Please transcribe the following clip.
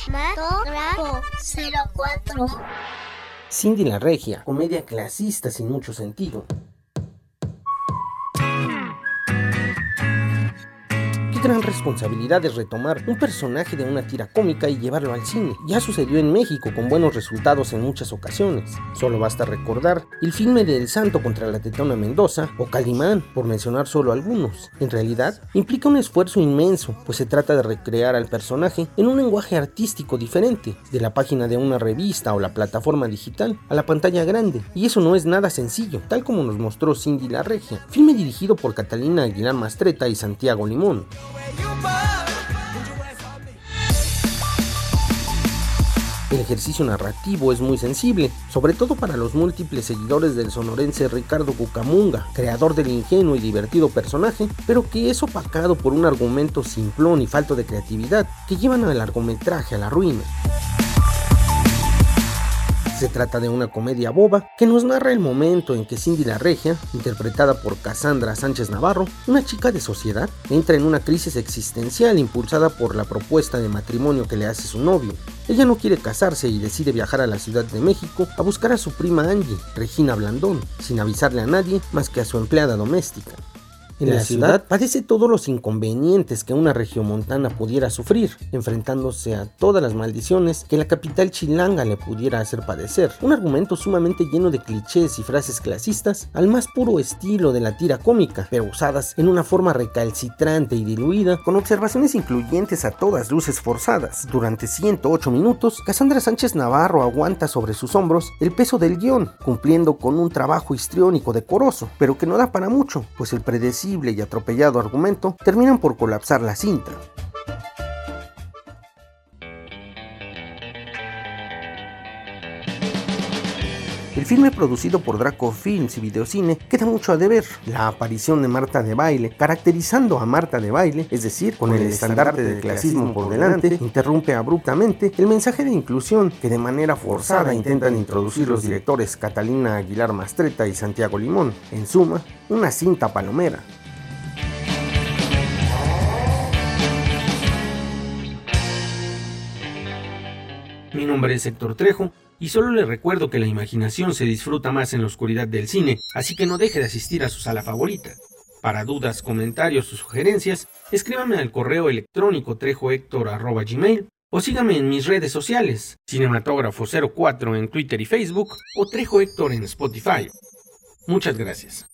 Cinematógrafo 04. Cindy la Regia, comedia clasista sin mucho sentido. Gran responsabilidad es retomar un personaje de una tira cómica y llevarlo al cine. Ya sucedió en México con buenos resultados en muchas ocasiones. Solo basta recordar el filme de El Santo contra la Tetona Mendoza o Calimán, por mencionar solo algunos. En realidad, implica un esfuerzo inmenso, pues se trata de recrear al personaje en un lenguaje artístico diferente, de la página de una revista o la plataforma digital a la pantalla grande. Y eso no es nada sencillo, tal como nos mostró Cindy La Regia, filme dirigido por Catalina Aguilar Mastreta y Santiago Limón. El ejercicio narrativo es muy sensible, sobre todo para los múltiples seguidores del sonorense Ricardo Cucamunga, creador del ingenuo y divertido personaje, pero que es opacado por un argumento simplón y falto de creatividad que llevan al largometraje a la ruina. Se trata de una comedia boba que nos narra el momento en que Cindy la Regia, interpretada por Cassandra Sánchez Navarro, una chica de sociedad, entra en una crisis existencial impulsada por la propuesta de matrimonio que le hace su novio. Ella no quiere casarse y decide viajar a la Ciudad de México a buscar a su prima Angie, Regina Blandón, sin avisarle a nadie más que a su empleada doméstica. En la, ciudad, padece todos los inconvenientes que una regiomontana pudiera sufrir, enfrentándose a todas las maldiciones que la capital chilanga le pudiera hacer padecer. Un argumento sumamente lleno de clichés y frases clasistas al más puro estilo de la tira cómica, pero usadas en una forma recalcitrante y diluida, con observaciones incluyentes a todas luces forzadas. Durante 108 minutos, Cassandra Sánchez Navarro aguanta sobre sus hombros el peso del guion, cumpliendo con un trabajo histriónico decoroso, pero que no da para mucho, pues el predecible y atropellado argumento terminan por colapsar la cinta. El filme producido por Draco Films y Videocine queda mucho a deber. La aparición de Marta de Baile, caracterizando a Marta de Baile, es decir, con, el, estandarte del clasismo por delante, interrumpe abruptamente el mensaje de inclusión que de manera forzada intentan introducir los directores Catalina Aguilar Mastreta y Santiago Limón. En suma, una cinta palomera. Mi nombre es Héctor Trejo y solo le recuerdo que la imaginación se disfruta más en la oscuridad del cine, así que no deje de asistir a su sala favorita. Para dudas, comentarios o sugerencias, escríbame al correo electrónico trejohector.gmail o sígame en mis redes sociales, Cinematógrafo04 en Twitter y Facebook o Trejo Héctor en Spotify. Muchas gracias.